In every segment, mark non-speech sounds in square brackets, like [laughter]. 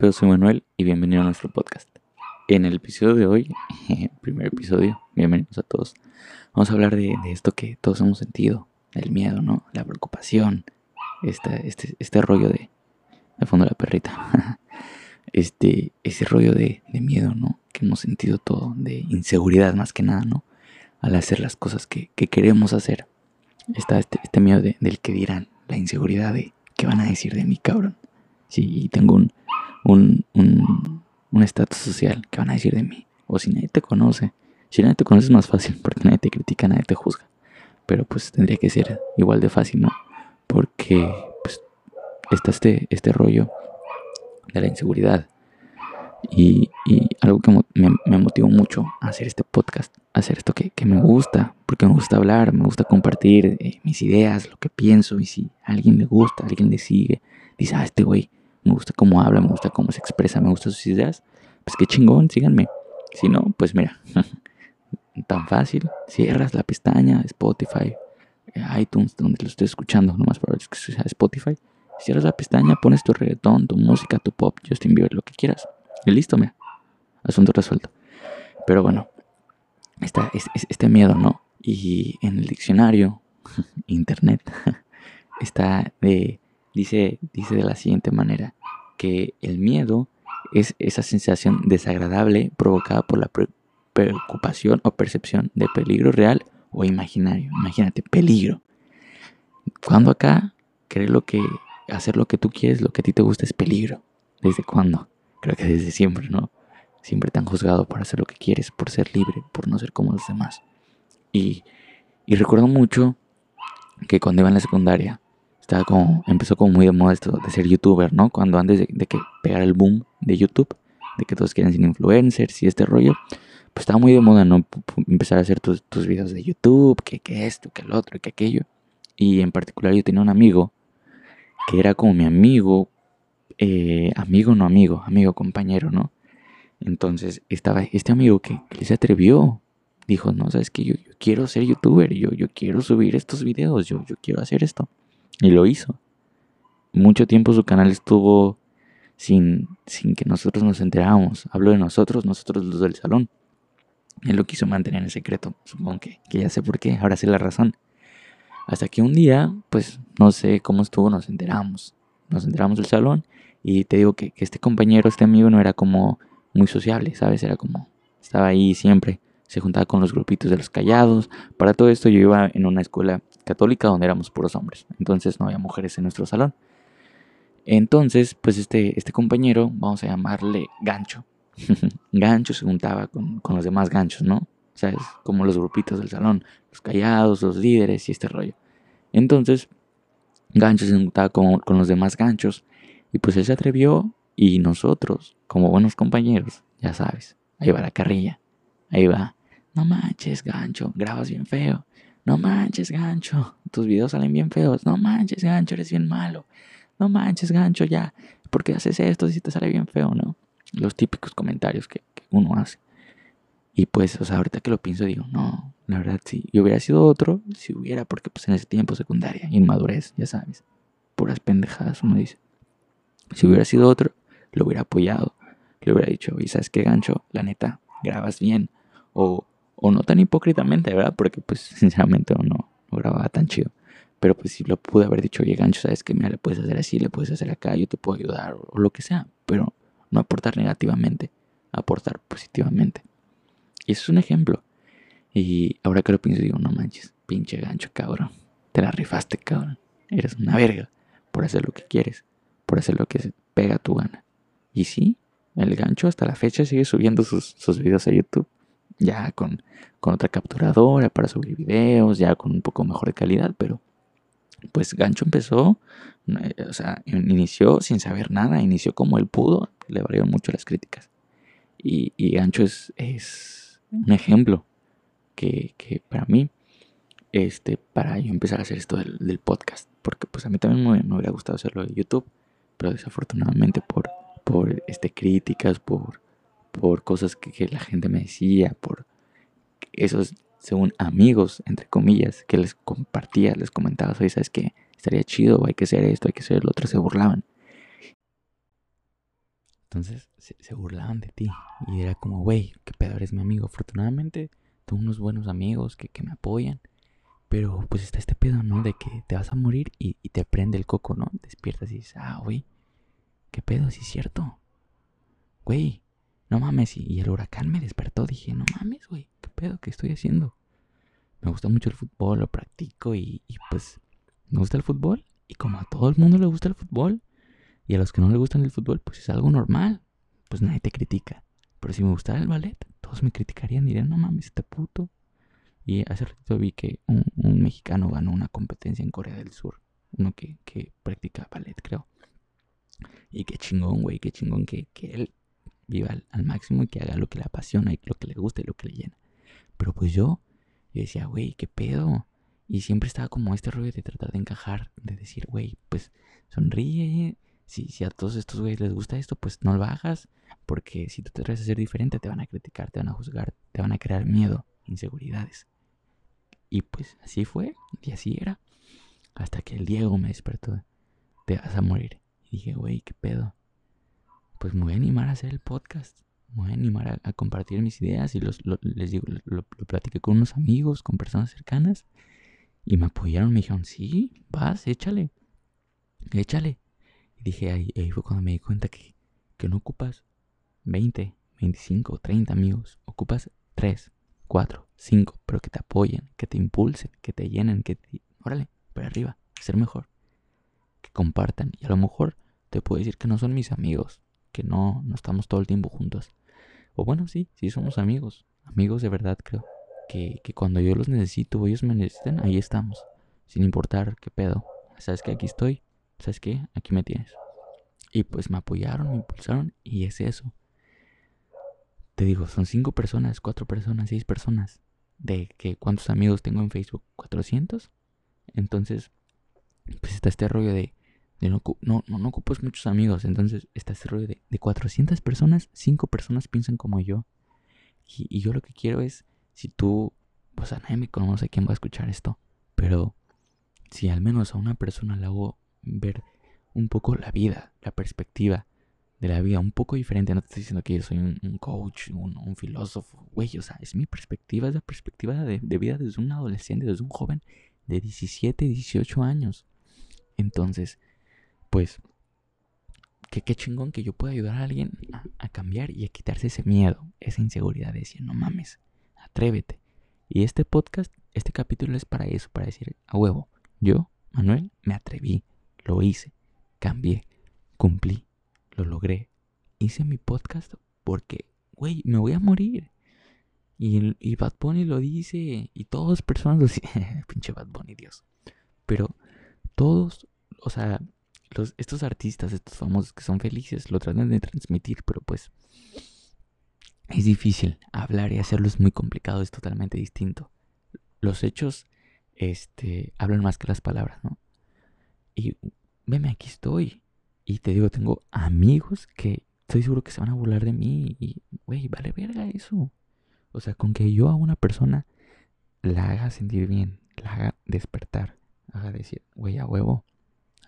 pedo? Soy Manuel y bienvenido a nuestro podcast. En el episodio de hoy, [laughs] primer episodio, bienvenidos a todos. Vamos a hablar de, esto que todos hemos sentido, el miedo, ¿no? La preocupación, este, este, este rollo de, de fondo de la perrita, [laughs] este, ese rollo de, miedo, ¿no? Que hemos sentido todo, de inseguridad más que nada, ¿no? Al hacer las cosas que, queremos hacer. Está este, este miedo del que dirán, la inseguridad de qué van a decir de mí, cabrón. Sí, tengo un, un, un, estatus social, ¿qué van a decir de mí? O si nadie te conoce. Si nadie te conoce es más fácil [laughs] porque nadie te critica, nadie te juzga. Pero pues tendría que ser igual de fácil, ¿no? Porque pues está este, este rollo de la inseguridad. Y, algo que me, me, motivó mucho a hacer este podcast, a hacer esto que, me gusta, porque me gusta hablar, me gusta compartir eh, mis ideas, lo que pienso, y si a alguien le gusta, a alguien le sigue, dice, ah, este güey me gusta cómo habla, me gusta cómo se expresa, me gustan sus ideas, pues qué chingón, síganme. Si no, pues mira, [laughs] tan fácil, cierras la pestaña, Spotify, eh, iTunes, donde lo estoy escuchando, nomás para que sea Spotify, cierras la pestaña, pones tu reggaetón, tu música, tu pop, Justin Bieber, lo que quieras, y listo, mira, asunto resuelto. Pero bueno, está este miedo, ¿no? Y en el diccionario, [laughs] internet, [laughs] está de Dice, dice de la siguiente manera, que el miedo es esa sensación desagradable provocada por la preocupación o percepción de peligro real o imaginario. Imagínate, peligro. Cuando acá creer lo que hacer lo que tú quieres, lo que a ti te gusta es peligro? ¿Desde cuándo? Creo que desde siempre, ¿no? Siempre te han juzgado por hacer lo que quieres, por ser libre, por no ser como los demás. Y, y recuerdo mucho que cuando iba en la secundaria, como, empezó como muy de moda esto de ser youtuber, ¿no? Cuando antes de, que pegara el boom de YouTube, de que todos quieren ser influencers y este rollo, pues estaba muy de moda, ¿no? Empezar a hacer tus, videos de YouTube, que, que esto, que el otro, que aquello. Y en particular yo tenía un amigo que era como mi amigo, eh, amigo no amigo, amigo compañero, ¿no? Entonces estaba este amigo que, se atrevió, dijo, no, sabes que yo, quiero ser youtuber, yo, quiero subir estos videos, yo quiero hacer esto. Y lo hizo. Mucho tiempo su canal estuvo sin, sin que nosotros nos enteráramos. Hablo de nosotros, nosotros los del salón. Él lo quiso mantener en secreto. Supongo que, que ya sé por qué, ahora sé la razón. Hasta que un día, pues no sé cómo estuvo, nos enteramos. Nos enteramos del salón y te digo que, que este compañero, este amigo no era como muy sociable, ¿sabes? Era como, estaba ahí siempre se juntaba con los grupitos de los callados. Para todo esto yo iba en una escuela católica donde éramos puros hombres, entonces no había mujeres en nuestro salón. Entonces, pues este, este compañero, vamos a llamarle gancho. [laughs] gancho se juntaba con, los demás ganchos, ¿no? O sea, es como los grupitos del salón, los callados, los líderes y este rollo. Entonces, gancho se juntaba con, con los demás ganchos y pues él se atrevió y nosotros, como buenos compañeros, ya sabes, ahí va la carrilla, ahí va. No manches, gancho, grabas bien feo. No manches, gancho, tus videos salen bien feos. No manches, gancho, eres bien malo. No manches, gancho, ya. ¿Por qué haces esto si te sale bien feo, no? Los típicos comentarios que, uno hace. Y pues, o sea, ahorita que lo pienso, digo, no, la verdad, si yo hubiera sido otro, si hubiera, porque pues en ese tiempo secundaria, inmadurez, ya sabes, puras pendejadas, uno dice. Si hubiera sido otro, lo hubiera apoyado, le hubiera dicho, y sabes qué, gancho, la neta, grabas bien, o o no tan hipócritamente, ¿verdad? Porque pues [laughs] sinceramente no, grababa tan chido. Pero pues si lo pude haber dicho, oye gancho, sabes que mira, le puedes hacer así, le puedes hacer acá, yo te puedo ayudar o, lo que sea. Pero no aportar negativamente, aportar positivamente. Y eso es un ejemplo. Y ahora que lo pienso digo, no manches, pinche gancho, cabrón. Te la rifaste, cabrón. Eres una verga por hacer lo que quieres, por hacer lo que se pega a tu gana. Y sí, el gancho hasta la fecha sigue subiendo sus, sus videos a YouTube ya con, otra capturadora para subir videos, ya con un poco mejor de calidad, pero pues Gancho empezó, eh, o sea, inició sin saber nada, inició como él pudo, le valieron mucho las críticas. Y, Gancho es, es, un ejemplo que, para mí, este, para yo empezar a hacer esto del, podcast, porque pues a mí también me, me, hubiera gustado hacerlo de YouTube, pero desafortunadamente por, por este, críticas, por por cosas que, la gente me decía, por esos, según amigos, entre comillas, que les compartía, les comentaba, oye, ¿sabes qué? Estaría chido, hay que hacer esto, hay que hacer lo otro, se burlaban. Entonces se, burlaban de ti. Y era como, güey, qué pedo, eres mi amigo. Afortunadamente tengo unos buenos amigos que, me apoyan. Pero pues está este pedo, ¿no? De que te vas a morir y, te prende el coco, ¿no? Despiertas y dices, ah, güey, qué pedo, sí es cierto. Güey, no mames. Y, el huracán me despertó. Dije, no mames, güey, qué pedo, qué estoy haciendo. Me gusta mucho el fútbol, lo practico y, y pues me gusta el fútbol. Y como a todo el mundo le gusta el fútbol, y a los que no le gustan el fútbol, pues es algo normal. Pues nadie te critica. Pero si me gustara el ballet, todos me criticarían. Dirían, no mames, este puto. Y hace ratito vi que un, mexicano ganó una competencia en Corea del Sur. Uno que, que practica ballet, creo. Y qué chingón, güey, qué chingón que, que él viva al, máximo y que haga lo que le apasiona y lo que le gusta y lo que le llena. Pero pues yo, yo decía, güey, qué pedo. Y siempre estaba como este rollo de tratar de encajar, de decir, güey, pues sonríe, si, a todos estos güeyes les gusta esto, pues no lo hagas. Porque si tú te traes a ser diferente, te van a criticar, te van a juzgar, te van a crear miedo, inseguridades. Y pues así fue, y así era. Hasta que el Diego me despertó. Te vas a morir. Y dije, güey, ¿qué pedo? Pues me voy a animar a hacer el podcast. Me voy a animar a, compartir mis ideas. Y los, les digo, lo, lo platiqué con unos amigos, con personas cercanas. Y me apoyaron, me dijeron, sí, vas, échale. Échale. Y dije, ahí, ahí fue cuando me di cuenta que, que no ocupas 20, 25, 30 amigos. Ocupas 3, 4, 5, pero que te apoyen, que te impulsen, que te llenen, que te... Órale, para arriba, ser mejor. Que compartan. Y a lo mejor te puedo decir que no son mis amigos, que no, no estamos todo el tiempo juntos. O bueno, sí, sí somos amigos. Amigos de verdad, creo. Que, que cuando yo los necesito o ellos me necesiten, ahí estamos. Sin importar qué pedo. Sabes que aquí estoy ¿sabes qué? Aquí me tienes. Y pues me apoyaron, me impulsaron y es eso. Te digo, son cinco personas, cuatro personas, seis personas. De que cuántos amigos tengo en Facebook, 400. Entonces, pues está este rollo de, no, no, no, ocupas muchos amigos. Entonces está este rollo de, de 400 personas, cinco personas piensan como yo. Y, yo lo que quiero es, si tú, pues a nadie me conoce quién va a escuchar esto, pero si al menos a una persona le hago ver un poco la vida, la perspectiva de la vida, un poco diferente. No te estoy diciendo que yo soy un, coach, un, filósofo, güey, o sea, es mi perspectiva, es la perspectiva de, vida desde un adolescente, desde un joven de 17, 18 años. Entonces, pues, que qué chingón que yo pueda ayudar a alguien a, cambiar y a quitarse ese miedo, esa inseguridad de decir, no mames, atrévete. Y este podcast, este capítulo es para eso, para decir, a huevo, yo, Manuel, me atreví, lo hice, cambié, cumplí, lo logré. Hice mi podcast porque, güey, me voy a morir. Y, y Bad Bunny lo dice, y todas personas lo [laughs] dicen, pinche Bad Bunny, Dios. Pero todos, o sea, estos artistas, estos famosos que son felices, lo tratan de transmitir, pero pues es difícil. Hablar y hacerlo es muy complicado, es totalmente distinto. Los hechos, este, hablan más que las palabras, ¿no? Y veme, aquí estoy. Y te digo, tengo amigos que estoy seguro que se van a burlar de mí. Y, güey, vale verga eso. O sea, con que yo a una persona la haga sentir bien, la haga despertar, haga decir, güey, a huevo,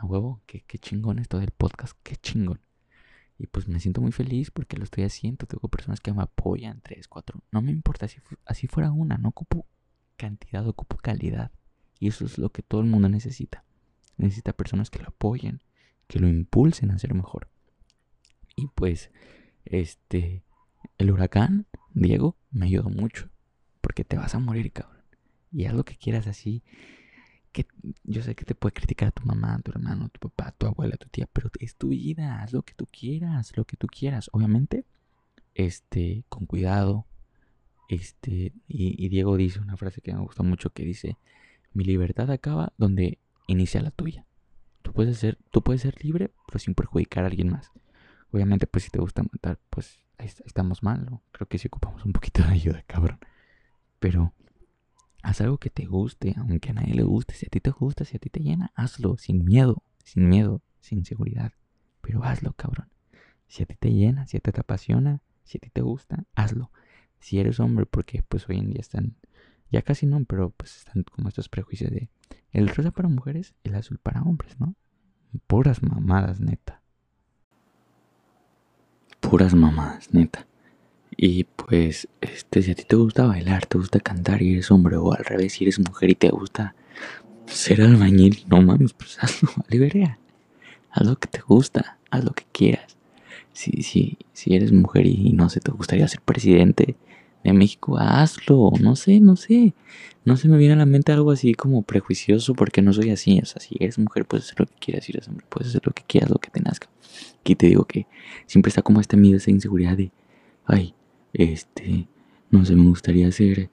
a huevo, qué, qué chingón esto del podcast, qué chingón. Y pues me siento muy feliz porque lo estoy haciendo. Tengo personas que me apoyan, tres, cuatro. No me importa si así fuera una. No ocupo cantidad, ocupo calidad. Y eso es lo que todo el mundo necesita necesita personas que lo apoyen, que lo impulsen a ser mejor. Y pues, este, el huracán, Diego, me ayudó mucho, porque te vas a morir, cabrón. Y haz lo que quieras así. Que yo sé que te puede criticar tu mamá, tu hermano, tu papá, tu abuela, tu tía, pero es tu vida, haz lo que tú quieras, lo que tú quieras. Obviamente, este, con cuidado. Este, y, y Diego dice una frase que me gusta mucho que dice, mi libertad acaba donde inicia la tuya. Tú puedes ser, tú puedes ser libre, pero sin perjudicar a alguien más. Obviamente, pues si te gusta matar, pues ahí, estamos mal, ¿no? Creo que si ocupamos un poquito de ayuda, cabrón. Pero haz algo que te guste, aunque a nadie le guste. Si a ti te gusta, si a ti te llena, hazlo sin miedo, sin miedo, sin seguridad. Pero hazlo, cabrón. Si a ti te llena, si a ti te apasiona, si a ti te gusta, hazlo. Si eres hombre, porque pues hoy en día están ya casi no, pero pues están como estos prejuicios de el rosa para mujeres, el azul para hombres, ¿no? Puras mamadas, neta. puras mamadas, neta. Y pues, este, si a ti te gusta bailar, te gusta cantar y eres hombre, o al revés, si eres mujer y te gusta ser albañil, no mames, pues [laughs] hazlo, vale Haz lo que te gusta, haz lo que quieras. Si, si, si eres mujer y no sé, te gustaría ser presidente de México, hazlo, no sé, no sé. No se me viene a la mente algo así como prejuicioso porque no soy así. O sea, si eres mujer, puedes hacer lo que quieras, si eres hombre, puedes hacer lo que quieras, lo que te nazca. Aquí te digo que siempre está como este miedo, esa inseguridad de, ay, este, no sé, me gustaría ser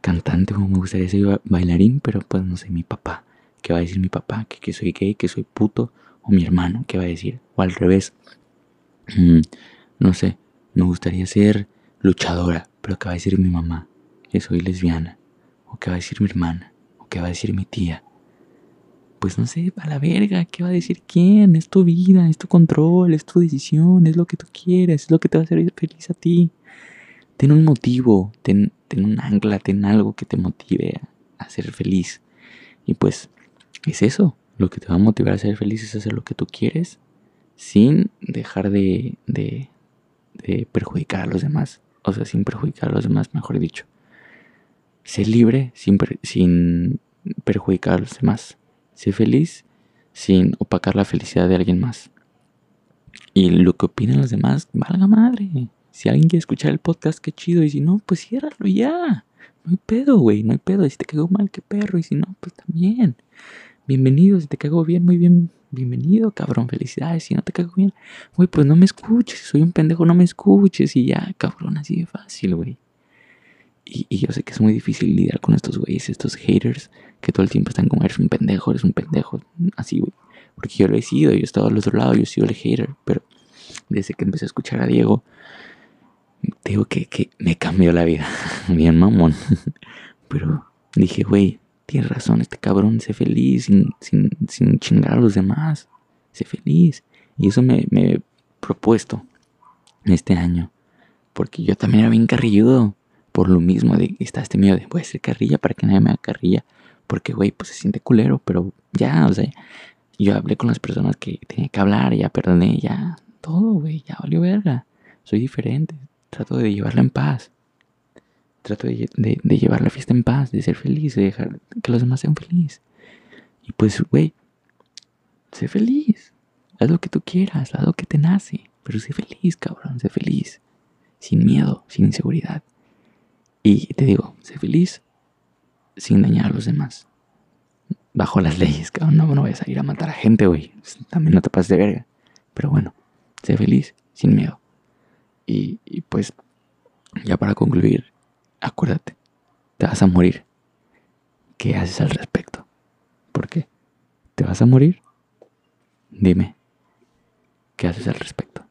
cantante o me gustaría ser bailarín, pero pues no sé, mi papá, ¿qué va a decir mi papá? Que, que soy gay, que soy puto, o mi hermano, ¿qué va a decir? O al revés, mm, no sé, me gustaría ser luchadora, pero ¿qué va a decir mi mamá? Que soy lesbiana, o qué va a decir mi hermana, o qué va a decir mi tía. Pues no sé, a la verga, ¿qué va a decir quién? Es tu vida, es tu control, es tu decisión, es lo que tú quieres, es lo que te va a hacer feliz a ti ten un motivo, ten, un ancla, ten algo que te motive a, ser feliz. Y pues es eso, lo que te va a motivar a ser feliz es hacer lo que tú quieres sin dejar de, de, perjudicar a los demás. O sea, sin perjudicar a los demás, mejor dicho. Sé libre sin, sin perjudicar a los demás. Sé feliz sin opacar la felicidad de alguien más. Y lo que opinan los demás, valga madre. Si alguien quiere escuchar el podcast, qué chido. Y si no, pues ciérralo ya. No hay pedo, güey. No hay pedo. Y si te cago mal, qué perro. Y si no, pues también. Bienvenido. Si te cago bien, muy bien. Bienvenido, cabrón. Felicidades. Si no te cago bien, güey, pues no me escuches. Soy un pendejo, no me escuches. Y ya, cabrón, así de fácil, güey. Y, y, yo sé que es muy difícil lidiar con estos güeyes, estos haters, que todo el tiempo están como, eres un pendejo, eres un pendejo. Así, güey. Porque yo lo he sido, yo he estado al otro lado, yo he sido el hater. Pero desde que empecé a escuchar a Diego, digo que, que me cambió la vida. [laughs] Bien mamón. [laughs] Pero dije, güey, tienes razón, este cabrón, sé feliz sin, sin, sin chingar a los demás. Sé feliz. Y eso me, me he propuesto este año. Porque yo también era bien carrilludo. Por lo mismo, de está este miedo de voy a ser carrilla para que nadie me haga carrilla. Porque, güey, pues se siente culero. Pero ya, o sea, yo hablé con las personas que tenía que hablar, ya perdoné, ya todo, güey, ya valió verga. Soy diferente, trato de llevarla en paz. Trato de, llevar la fiesta en paz, de ser feliz, de dejar que los demás sean felices. Y pues, güey, sé feliz. Haz lo que tú quieras, haz lo que te nace. Pero sé feliz, cabrón, sé feliz. Sin miedo, sin inseguridad. Y te digo, sé feliz sin dañar a los demás. Bajo las leyes, cabrón. No, no vayas a ir a matar a gente, güey. También no te pases de verga. Pero bueno, sé feliz sin miedo. Y, pues, ya para concluir, acuérdate, te vas a morir. ¿Qué haces al respecto? ¿Por qué? ¿Te vas a morir? Dime, ¿qué haces al respecto?